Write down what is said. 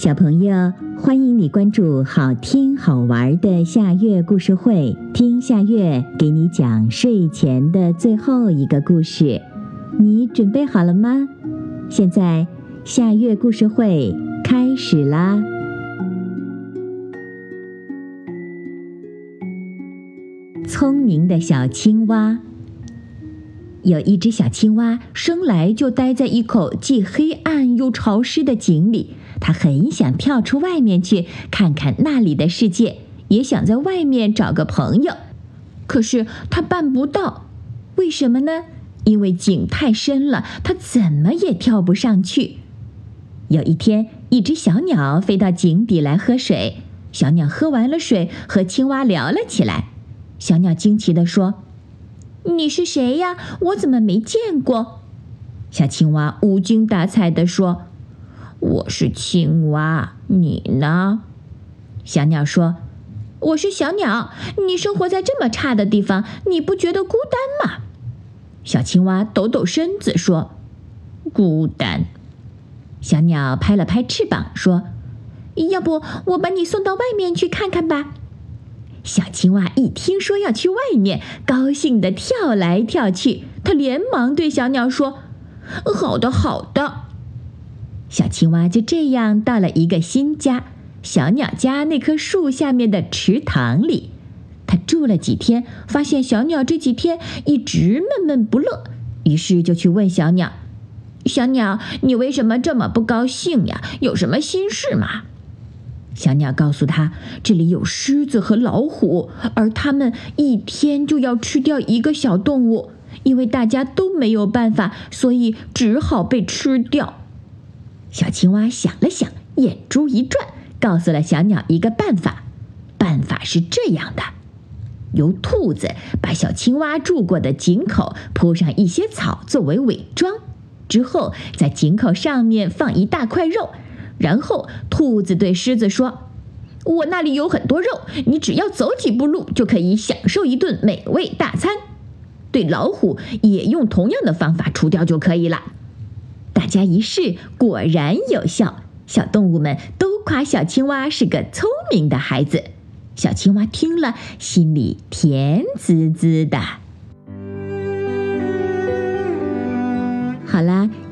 小朋友，欢迎你关注好听好玩的夏月故事会，听夏月给你讲睡前的最后一个故事。你准备好了吗？现在夏月故事会开始啦！聪明的小青蛙，有一只小青蛙，生来就待在一口既黑暗又潮湿的井里。它很想跳出外面去看看那里的世界，也想在外面找个朋友，可是他办不到。为什么呢？因为井太深了，他怎么也跳不上去。有一天，一只小鸟飞到井底来喝水。小鸟喝完了水，和青蛙聊了起来。小鸟惊奇地说：“你是谁呀？我怎么没见过？”小青蛙无精打采地说。我是青蛙，你呢？小鸟说：“我是小鸟，你生活在这么差的地方，你不觉得孤单吗？”小青蛙抖抖身子说：“孤单。”小鸟拍了拍翅膀说：“要不我把你送到外面去看看吧？”小青蛙一听说要去外面，高兴地跳来跳去。它连忙对小鸟说：“好的，好的。”小青蛙就这样到了一个新家——小鸟家那棵树下面的池塘里。它住了几天，发现小鸟这几天一直闷闷不乐，于是就去问小鸟：“小鸟，你为什么这么不高兴呀？有什么心事吗？”小鸟告诉他：“这里有狮子和老虎，而它们一天就要吃掉一个小动物，因为大家都没有办法，所以只好被吃掉。”小青蛙想了想，眼珠一转，告诉了小鸟一个办法。办法是这样的：由兔子把小青蛙住过的井口铺上一些草作为伪装，之后在井口上面放一大块肉，然后兔子对狮子说：“我那里有很多肉，你只要走几步路就可以享受一顿美味大餐。”对老虎也用同样的方法除掉就可以了。大家一试，果然有效。小动物们都夸小青蛙是个聪明的孩子。小青蛙听了，心里甜滋滋的。